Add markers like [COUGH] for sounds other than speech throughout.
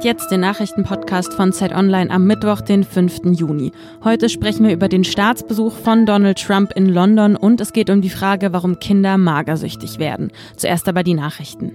hörst jetzt den Nachrichtenpodcast von Zeit Online am Mittwoch, den 5. Juni. Heute sprechen wir über den Staatsbesuch von Donald Trump in London und es geht um die Frage, warum Kinder magersüchtig werden. Zuerst aber die Nachrichten.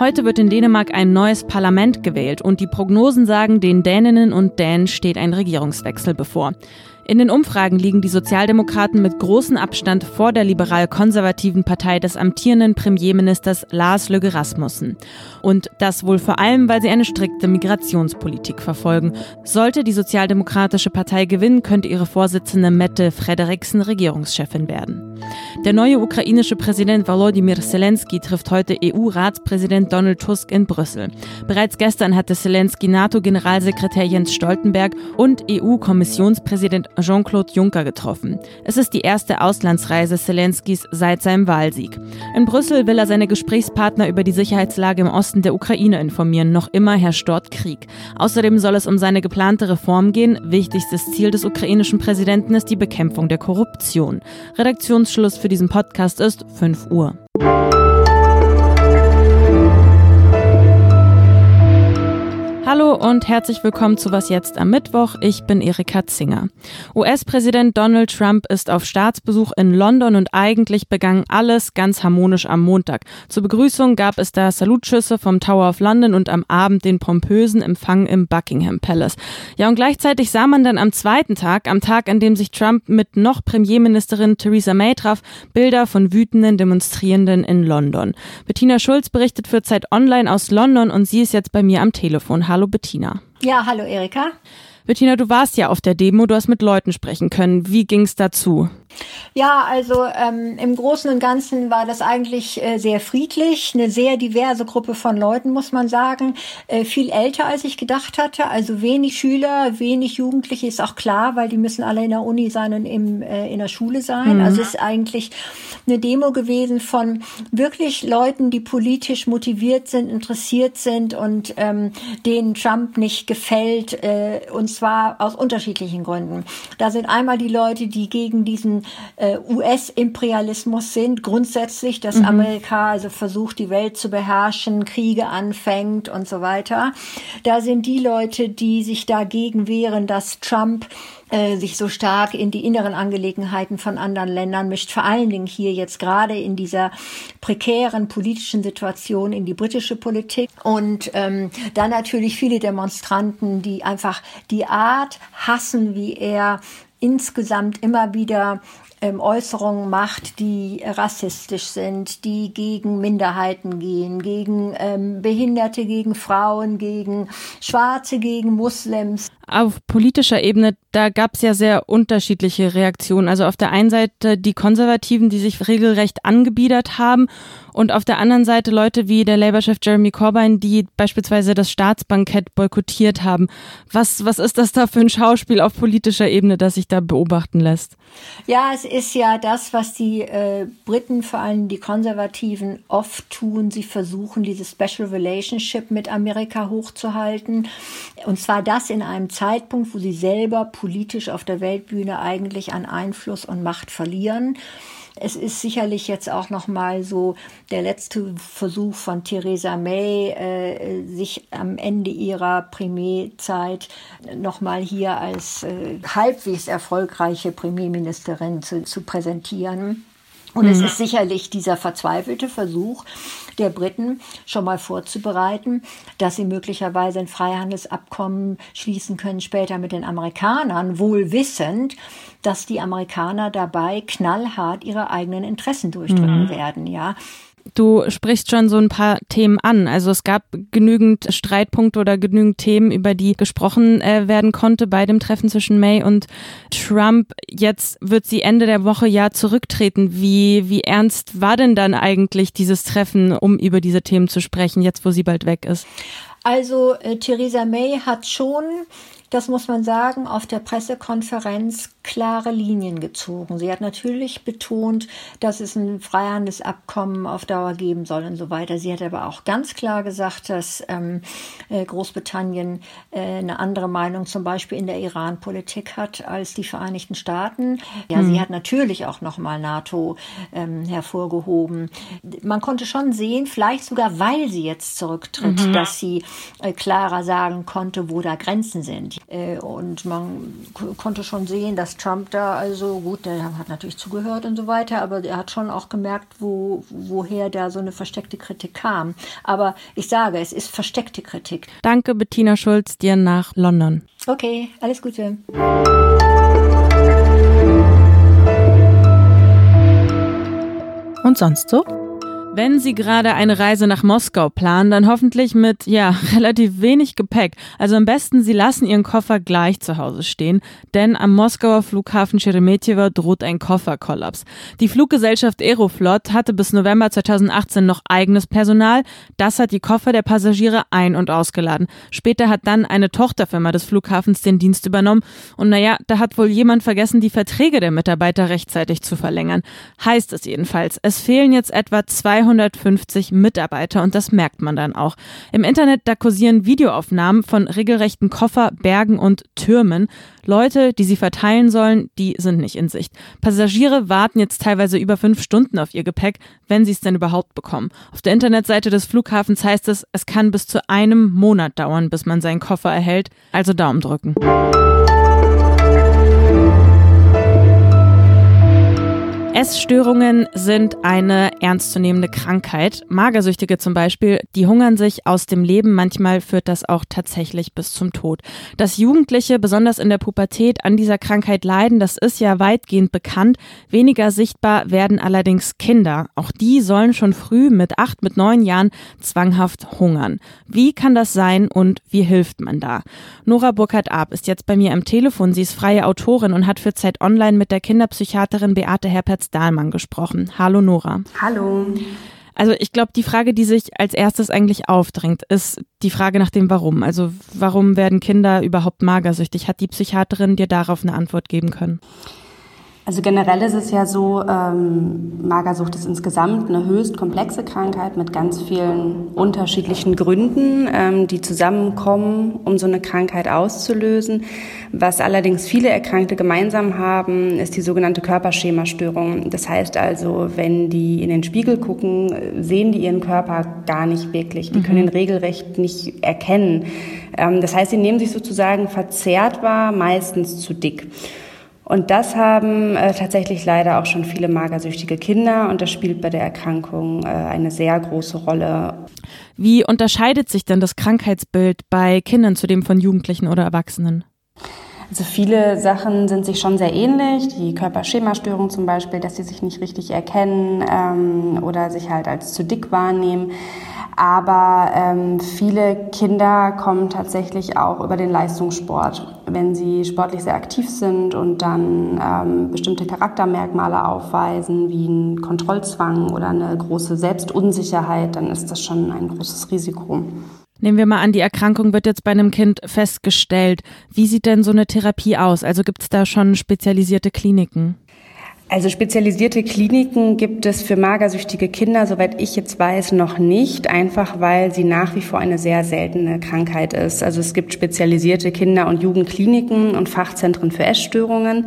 Heute wird in Dänemark ein neues Parlament gewählt und die Prognosen sagen, den Däninnen und Dänen steht ein Regierungswechsel bevor. In den Umfragen liegen die Sozialdemokraten mit großem Abstand vor der liberal-konservativen Partei des amtierenden Premierministers Lars Løkke Rasmussen. Und das wohl vor allem, weil sie eine strikte Migrationspolitik verfolgen. Sollte die Sozialdemokratische Partei gewinnen, könnte ihre Vorsitzende Mette Frederiksen Regierungschefin werden. Der neue ukrainische Präsident Volodymyr Zelensky trifft heute EU-Ratspräsident Donald Tusk in Brüssel. Bereits gestern hatte Zelensky NATO-Generalsekretär Jens Stoltenberg und EU-Kommissionspräsident Jean-Claude Juncker getroffen. Es ist die erste Auslandsreise Zelenskys seit seinem Wahlsieg. In Brüssel will er seine Gesprächspartner über die Sicherheitslage im Osten der Ukraine informieren. Noch immer herrscht dort Krieg. Außerdem soll es um seine geplante Reform gehen. Wichtigstes Ziel des ukrainischen Präsidenten ist die Bekämpfung der Korruption. Redaktionsschluss für diesen Podcast ist 5 Uhr. Und herzlich willkommen zu Was jetzt am Mittwoch. Ich bin Erika Zinger. US-Präsident Donald Trump ist auf Staatsbesuch in London und eigentlich begann alles ganz harmonisch am Montag. Zur Begrüßung gab es da Salutschüsse vom Tower of London und am Abend den pompösen Empfang im Buckingham Palace. Ja, und gleichzeitig sah man dann am zweiten Tag, am Tag, an dem sich Trump mit noch Premierministerin Theresa May traf, Bilder von wütenden Demonstrierenden in London. Bettina Schulz berichtet für Zeit Online aus London und sie ist jetzt bei mir am Telefon. Hallo Bettina. Ja, hallo Erika. Bettina, du warst ja auf der Demo, du hast mit Leuten sprechen können. Wie ging's dazu? Ja, also ähm, im Großen und Ganzen war das eigentlich äh, sehr friedlich, eine sehr diverse Gruppe von Leuten, muss man sagen. Äh, viel älter, als ich gedacht hatte. Also wenig Schüler, wenig Jugendliche, ist auch klar, weil die müssen alle in der Uni sein und im, äh, in der Schule sein. Mhm. Also ist eigentlich eine Demo gewesen von wirklich Leuten, die politisch motiviert sind, interessiert sind und ähm, denen Trump nicht gefällt. Äh, und zwar aus unterschiedlichen Gründen. Da sind einmal die Leute, die gegen diesen äh, US-Imperialismus sind, grundsätzlich, dass mhm. Amerika also versucht, die Welt zu beherrschen, Kriege anfängt und so weiter. Da sind die Leute, die sich dagegen wehren, dass Trump äh, sich so stark in die inneren Angelegenheiten von anderen Ländern mischt, vor allen Dingen hier jetzt gerade in dieser prekären politischen Situation in die britische Politik und ähm, dann natürlich viele Demonstranten, die einfach die Art hassen, wie er insgesamt immer wieder ähm, Äußerungen macht, die rassistisch sind, die gegen Minderheiten gehen, gegen ähm, Behinderte, gegen Frauen, gegen Schwarze, gegen Muslims. Auf politischer Ebene, da gab es ja sehr unterschiedliche Reaktionen. Also auf der einen Seite die Konservativen, die sich regelrecht angebiedert haben und auf der anderen Seite Leute wie der Labour-Chef Jeremy Corbyn, die beispielsweise das Staatsbankett boykottiert haben. Was, was ist das da für ein Schauspiel auf politischer Ebene, das sich da beobachten lässt? Ja, es ist ja das, was die äh, Briten, vor allem die Konservativen, oft tun. Sie versuchen, diese Special Relationship mit Amerika hochzuhalten. Und zwar das in einem Zeitpunkt, wo sie selber politisch auf der Weltbühne eigentlich an Einfluss und Macht verlieren. Es ist sicherlich jetzt auch noch mal so der letzte Versuch von Theresa May, äh, sich am Ende ihrer Premierzeit noch mal hier als äh, halbwegs erfolgreiche Premierministerin zu, zu präsentieren. Und mhm. es ist sicherlich dieser verzweifelte Versuch der Briten schon mal vorzubereiten, dass sie möglicherweise ein Freihandelsabkommen schließen können später mit den Amerikanern, wohl wissend, dass die Amerikaner dabei knallhart ihre eigenen Interessen durchdrücken mhm. werden, ja. Du sprichst schon so ein paar Themen an. Also es gab genügend Streitpunkte oder genügend Themen, über die gesprochen äh, werden konnte bei dem Treffen zwischen May und Trump. Jetzt wird sie Ende der Woche ja zurücktreten. Wie, wie ernst war denn dann eigentlich dieses Treffen, um über diese Themen zu sprechen, jetzt wo sie bald weg ist? Also äh, Theresa May hat schon das muss man sagen, auf der Pressekonferenz klare Linien gezogen. Sie hat natürlich betont, dass es ein Freihandelsabkommen auf Dauer geben soll und so weiter. Sie hat aber auch ganz klar gesagt, dass ähm, äh, Großbritannien äh, eine andere Meinung zum Beispiel in der Iran-Politik hat als die Vereinigten Staaten. Ja, hm. sie hat natürlich auch nochmal NATO ähm, hervorgehoben. Man konnte schon sehen, vielleicht sogar, weil sie jetzt zurücktritt, mhm. dass sie äh, klarer sagen konnte, wo da Grenzen sind. Äh, und man konnte schon sehen, dass Trump da also gut, der hat natürlich zugehört und so weiter, aber er hat schon auch gemerkt, wo, woher da so eine versteckte Kritik kam. Aber ich sage, es ist versteckte Kritik. Danke, Bettina Schulz, dir nach London. Okay, alles Gute. Und sonst so? Wenn Sie gerade eine Reise nach Moskau planen, dann hoffentlich mit, ja, [LAUGHS] relativ wenig Gepäck. Also am besten, Sie lassen Ihren Koffer gleich zu Hause stehen, denn am Moskauer Flughafen Sheremetyevo droht ein Kofferkollaps. Die Fluggesellschaft Aeroflot hatte bis November 2018 noch eigenes Personal. Das hat die Koffer der Passagiere ein- und ausgeladen. Später hat dann eine Tochterfirma des Flughafens den Dienst übernommen. Und naja, da hat wohl jemand vergessen, die Verträge der Mitarbeiter rechtzeitig zu verlängern. Heißt es jedenfalls, es fehlen jetzt etwa 200 250 Mitarbeiter und das merkt man dann auch. Im Internet da kursieren Videoaufnahmen von regelrechten Kofferbergen und Türmen. Leute, die sie verteilen sollen, die sind nicht in Sicht. Passagiere warten jetzt teilweise über fünf Stunden auf ihr Gepäck, wenn sie es denn überhaupt bekommen. Auf der Internetseite des Flughafens heißt es, es kann bis zu einem Monat dauern, bis man seinen Koffer erhält. Also Daumen drücken. Essstörungen sind eine ernstzunehmende Krankheit. Magersüchtige zum Beispiel, die hungern sich aus dem Leben. Manchmal führt das auch tatsächlich bis zum Tod. Dass Jugendliche besonders in der Pubertät an dieser Krankheit leiden, das ist ja weitgehend bekannt. Weniger sichtbar werden allerdings Kinder. Auch die sollen schon früh mit acht, mit neun Jahren zwanghaft hungern. Wie kann das sein und wie hilft man da? Nora Burkhardt-Ab ist jetzt bei mir am Telefon. Sie ist freie Autorin und hat für Zeit Online mit der Kinderpsychiaterin Beate Herpertz Dahlmann gesprochen. Hallo Nora. Hallo. Also ich glaube, die Frage, die sich als erstes eigentlich aufdrängt, ist die Frage nach dem Warum. Also warum werden Kinder überhaupt magersüchtig? Hat die Psychiaterin dir darauf eine Antwort geben können? Also generell ist es ja so, ähm, Magersucht ist insgesamt eine höchst komplexe Krankheit mit ganz vielen unterschiedlichen Gründen, ähm, die zusammenkommen, um so eine Krankheit auszulösen. Was allerdings viele Erkrankte gemeinsam haben, ist die sogenannte Körperschemastörung. Das heißt also, wenn die in den Spiegel gucken, sehen die ihren Körper gar nicht wirklich. Die mhm. können ihn regelrecht nicht erkennen. Ähm, das heißt, sie nehmen sich sozusagen verzerrt wahr, meistens zu dick. Und das haben äh, tatsächlich leider auch schon viele magersüchtige Kinder und das spielt bei der Erkrankung äh, eine sehr große Rolle. Wie unterscheidet sich denn das Krankheitsbild bei Kindern zu dem von Jugendlichen oder Erwachsenen? Also viele Sachen sind sich schon sehr ähnlich. Die Körperschemastörung zum Beispiel, dass sie sich nicht richtig erkennen ähm, oder sich halt als zu dick wahrnehmen. Aber ähm, viele Kinder kommen tatsächlich auch über den Leistungssport. Wenn sie sportlich sehr aktiv sind und dann ähm, bestimmte Charaktermerkmale aufweisen, wie ein Kontrollzwang oder eine große Selbstunsicherheit, dann ist das schon ein großes Risiko. Nehmen wir mal an, die Erkrankung wird jetzt bei einem Kind festgestellt. Wie sieht denn so eine Therapie aus? Also gibt es da schon spezialisierte Kliniken? Also spezialisierte Kliniken gibt es für magersüchtige Kinder, soweit ich jetzt weiß, noch nicht, einfach weil sie nach wie vor eine sehr seltene Krankheit ist. Also es gibt spezialisierte Kinder- und Jugendkliniken und Fachzentren für Essstörungen.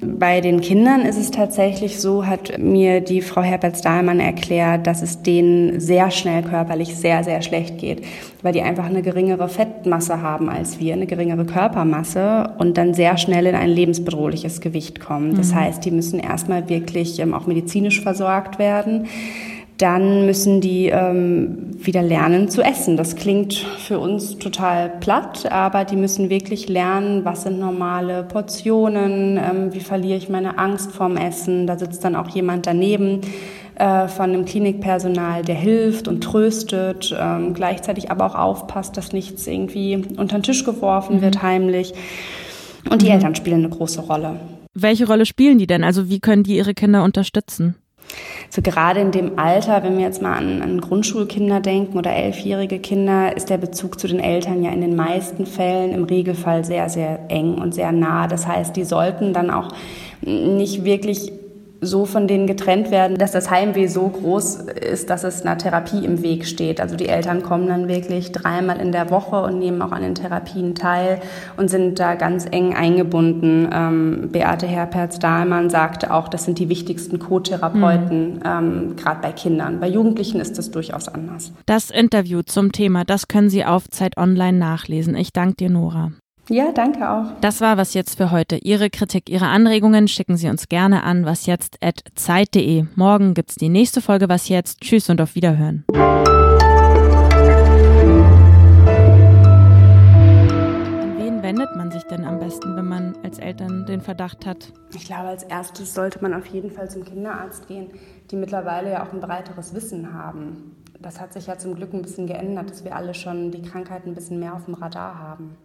Bei den Kindern ist es tatsächlich so, hat mir die Frau Herberts-Dahlmann erklärt, dass es denen sehr schnell körperlich sehr, sehr schlecht geht, weil die einfach eine geringere Fettmasse haben als wir, eine geringere Körpermasse und dann sehr schnell in ein lebensbedrohliches Gewicht kommen. Das mhm. heißt, die müssen erstmal wirklich ähm, auch medizinisch versorgt werden dann müssen die ähm, wieder lernen zu essen. Das klingt für uns total platt, aber die müssen wirklich lernen, was sind normale Portionen, ähm, wie verliere ich meine Angst vorm Essen. Da sitzt dann auch jemand daneben äh, von dem Klinikpersonal, der hilft und tröstet, ähm, gleichzeitig aber auch aufpasst, dass nichts irgendwie unter den Tisch geworfen mhm. wird heimlich. Und die mhm. Eltern spielen eine große Rolle. Welche Rolle spielen die denn? Also wie können die ihre Kinder unterstützen? So gerade in dem Alter, wenn wir jetzt mal an, an Grundschulkinder denken oder elfjährige Kinder, ist der Bezug zu den Eltern ja in den meisten Fällen im Regelfall sehr, sehr eng und sehr nah. Das heißt, die sollten dann auch nicht wirklich so von denen getrennt werden, dass das Heimweh so groß ist, dass es einer Therapie im Weg steht. Also die Eltern kommen dann wirklich dreimal in der Woche und nehmen auch an den Therapien teil und sind da ganz eng eingebunden. Ähm, Beate Herperz-Dahlmann sagte auch, das sind die wichtigsten Co-Therapeuten, mhm. ähm, gerade bei Kindern. Bei Jugendlichen ist das durchaus anders. Das Interview zum Thema, das können Sie auf Zeit Online nachlesen. Ich danke dir, Nora. Ja, danke auch. Das war was jetzt für heute. Ihre Kritik, Ihre Anregungen schicken Sie uns gerne an wasjetzt@zeit.de. Morgen gibt's die nächste Folge Was jetzt. Tschüss und auf Wiederhören. An wen wendet man sich denn am besten, wenn man als Eltern den Verdacht hat? Ich glaube, als erstes sollte man auf jeden Fall zum Kinderarzt gehen, die mittlerweile ja auch ein breiteres Wissen haben. Das hat sich ja zum Glück ein bisschen geändert, dass wir alle schon die Krankheit ein bisschen mehr auf dem Radar haben.